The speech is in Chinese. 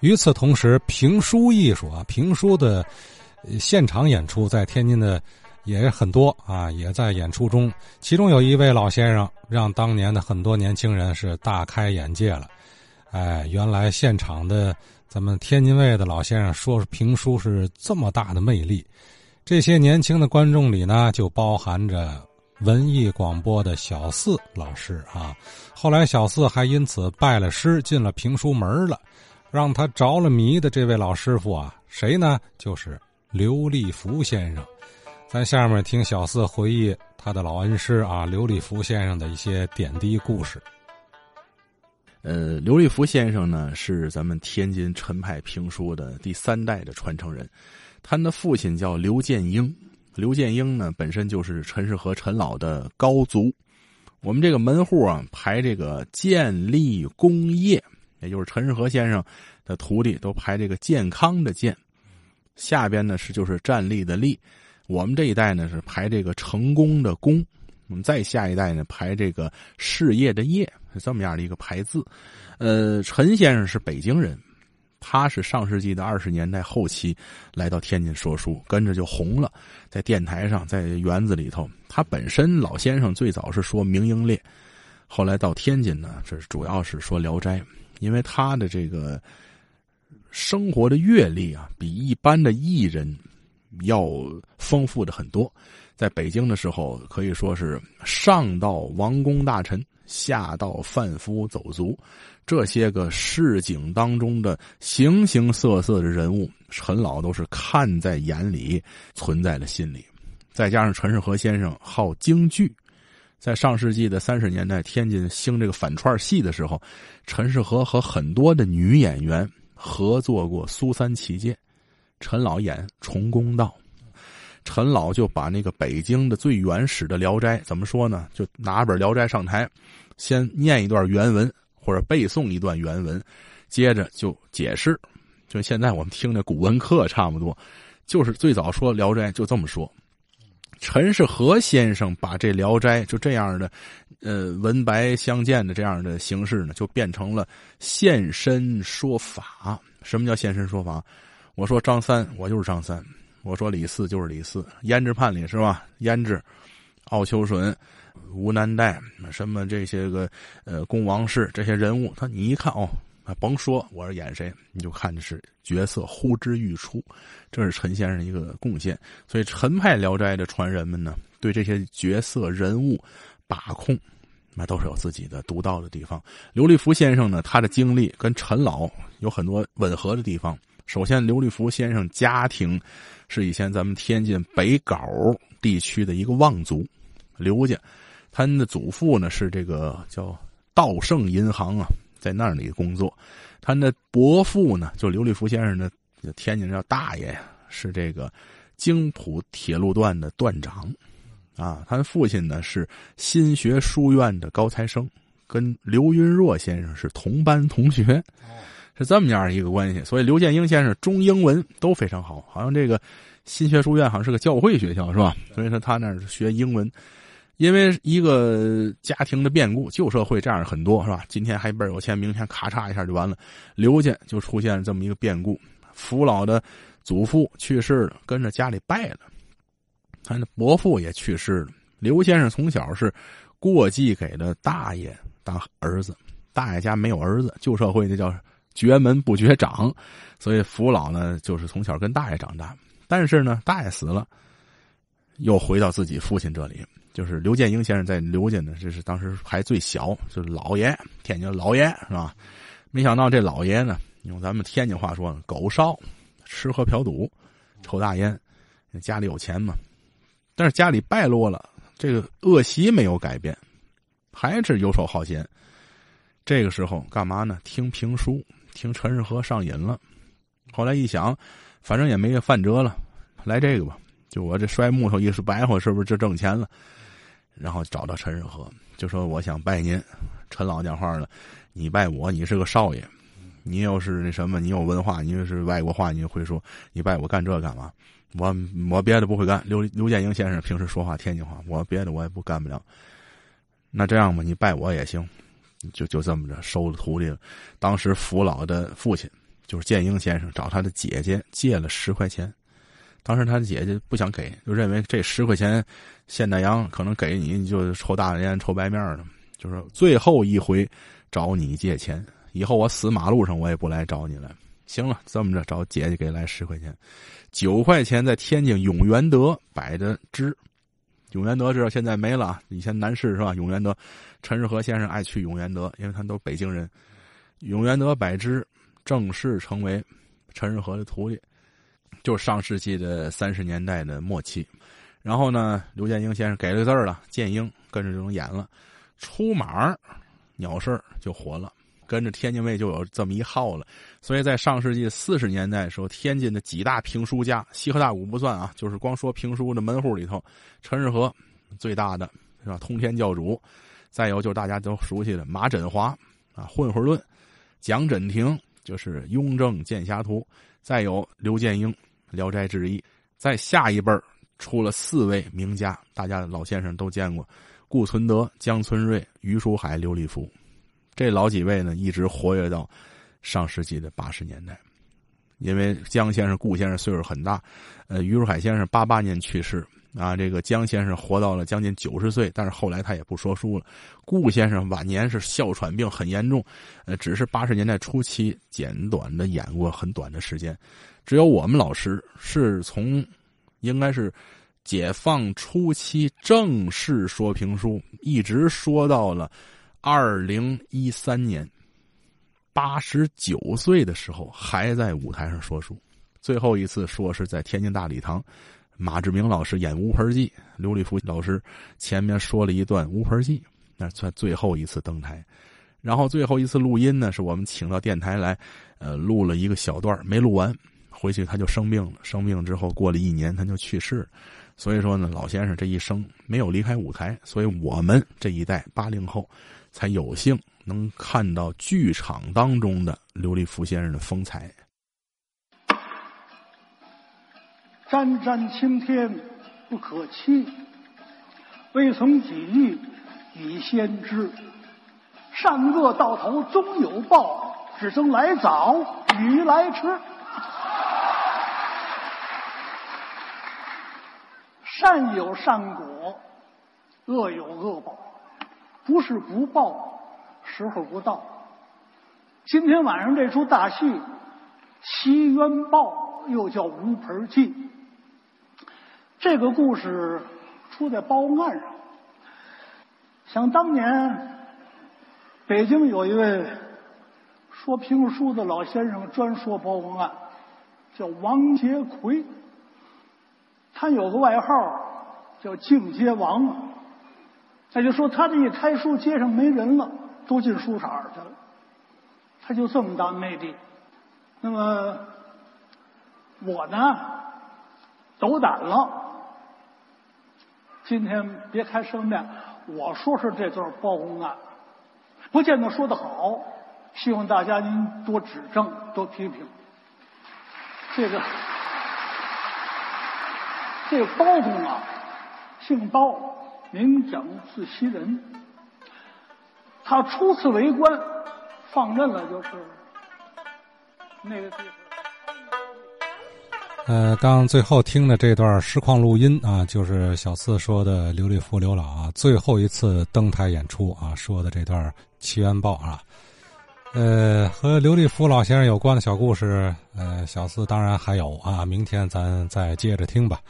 与此同时，评书艺术啊，评书的现场演出在天津的也很多啊，也在演出中。其中有一位老先生，让当年的很多年轻人是大开眼界了。哎，原来现场的咱们天津卫的老先生说评书是这么大的魅力。这些年轻的观众里呢，就包含着文艺广播的小四老师啊。后来小四还因此拜了师，进了评书门了。让他着了迷的这位老师傅啊，谁呢？就是刘立福先生。咱下面听小四回忆他的老恩师啊，刘立福先生的一些点滴故事。呃，刘立福先生呢，是咱们天津陈派评书的第三代的传承人。他的父亲叫刘建英，刘建英呢本身就是陈世和陈老的高族。我们这个门户啊，排这个建立工业。也就是陈世和先生的徒弟都排这个健康的健，下边呢是就是站立的立，我们这一代呢是排这个成功的功，我们再下一代呢排这个事业的业，是这么样的一个排字。呃，陈先生是北京人，他是上世纪的二十年代后期来到天津说书，跟着就红了，在电台上，在园子里头。他本身老先生最早是说明英烈，后来到天津呢，这主要是说聊斋。因为他的这个生活的阅历啊，比一般的艺人要丰富的很多。在北京的时候，可以说是上到王公大臣，下到贩夫走卒，这些个市井当中的形形色色的人物，陈老都是看在眼里，存在了心里。再加上陈世和先生好京剧。在上世纪的三十年代，天津兴这个反串戏的时候，陈世和和很多的女演员合作过《苏三起解》，陈老演《重公道》，陈老就把那个北京的最原始的《聊斋》怎么说呢？就拿本《聊斋》上台，先念一段原文或者背诵一段原文，接着就解释，就现在我们听的古文课差不多，就是最早说《聊斋》就这么说。陈世和先生把这《聊斋》就这样的，呃，文白相间的这样的形式呢，就变成了现身说法。什么叫现身说法？我说张三，我就是张三；我说李四，就是李四。胭脂判里是吧？胭脂、奥秋顺、吴南岱，什么这些个呃，公王氏这些人物，他你一看哦。啊，甭说我是演谁，你就看的是角色呼之欲出，这是陈先生一个贡献。所以陈派《聊斋》的传人们呢，对这些角色人物把控，那都是有自己的独到的地方。刘立福先生呢，他的经历跟陈老有很多吻合的地方。首先，刘立福先生家庭是以前咱们天津北碏地区的一个望族，刘家，他的祖父呢是这个叫道盛银行啊。在那里工作，他那伯父呢，就刘立福先生的天津叫大爷呀，是这个京浦铁路段的段长，啊，他的父亲呢是新学书院的高材生，跟刘云若先生是同班同学，是这么样一个关系。所以刘建英先生中英文都非常好，好像这个新学书院好像是个教会学校是吧？所以说他那儿学英文。因为一个家庭的变故，旧社会这样很多是吧？今天还倍有钱，明天咔嚓一下就完了。刘家就出现了这么一个变故，福老的祖父去世了，跟着家里败了，他的伯父也去世了。刘先生从小是过继给的大爷当儿子，大爷家没有儿子，旧社会那叫绝门不绝长，所以福老呢就是从小跟大爷长大。但是呢，大爷死了，又回到自己父亲这里。就是刘建英先生在刘家呢，这是当时还最小，就是老爷，天津老爷是吧？没想到这老爷呢，用咱们天津话说呢，狗烧，吃喝嫖赌，抽大烟，家里有钱嘛。但是家里败落了，这个恶习没有改变，还是游手好闲。这个时候干嘛呢？听评书，听陈世和上瘾了。后来一想，反正也没饭辙了，来这个吧，就我这摔木头一时白活，是不是就挣钱了？然后找到陈世和，就说：“我想拜您。”陈老讲话了：“你拜我，你是个少爷，你要是那什么，你有文化，你又是外国话，你会说，你拜我干这干嘛？我我别的不会干。刘刘建英先生平时说话天津话，我别的我也不干不了。那这样吧，你拜我也行，就就这么着收了徒弟了。当时福老的父亲就是建英先生找他的姐姐借了十块钱，当时他姐姐不想给，就认为这十块钱现大洋可能给你，你就抽大烟抽白面的，就是最后一回找你借钱，以后我死马路上我也不来找你了。行了，这么着找姐姐给来十块钱，九块钱在天津永元德摆的支。永元德知道现在没了，以前南市是吧？永元德，陈世和先生爱去永元德，因为他们都是北京人。永元德摆支正式成为陈世和的徒弟，就是上世纪的三十年代的末期。然后呢，刘建英先生给了字儿了，建英跟着就能演了，出马鸟事就火了。跟着天津卫就有这么一号了，所以在上世纪四十年代的时候，天津的几大评书家，西河大鼓不算啊，就是光说评书的门户里头，陈日和最大的是吧？通天教主，再有就是大家都熟悉的马振华啊，《混混论》，蒋振廷就是《雍正剑侠图》，再有刘建英《聊斋志异》，在下一辈出了四位名家，大家老先生都见过，顾存德、江村瑞、余书海、刘立福。这老几位呢，一直活跃到上世纪的八十年代，因为江先生、顾先生岁数很大，呃，于书海先生八八年去世啊，这个江先生活到了将近九十岁，但是后来他也不说书了。顾先生晚年是哮喘病很严重，呃，只是八十年代初期简短的演过很短的时间。只有我们老师是从应该是解放初期正式说评书，一直说到了。二零一三年，八十九岁的时候还在舞台上说书，最后一次说是在天津大礼堂，马志明老师演《乌盆记》，刘立福老师前面说了一段《乌盆记》，那算最后一次登台。然后最后一次录音呢，是我们请到电台来，呃，录了一个小段没录完，回去他就生病了。生病之后过了一年，他就去世了。所以说呢，老先生这一生没有离开舞台，所以我们这一代八零后。才有幸能看到剧场当中的刘立福先生的风采。沾沾青天不可欺，未从己欲以先知。善恶到头终有报，只争来早与来迟。善有善果，恶有恶报。不是不报，时候不到。今天晚上这出大戏《西冤报》又叫《乌盆记》，这个故事出在报案上。想当年，北京有一位说评书的老先生，专说包公案，叫王杰奎。他有个外号叫“净街王”。那就说他这一开书，街上没人了，都进书场去了。他就这么大魅力。那么我呢，斗胆了。今天别开生面，我说说这段包公案，不见得说的好，希望大家您多指正，多批评。这个这个包公啊，姓包。名整字袭人，他初次为官，放任了就是那个地方。呃，刚最后听的这段实况录音啊，就是小四说的刘立福刘老啊，最后一次登台演出啊，说的这段《奇缘报》啊，呃，和刘立福老先生有关的小故事，呃，小四当然还有啊，明天咱再接着听吧。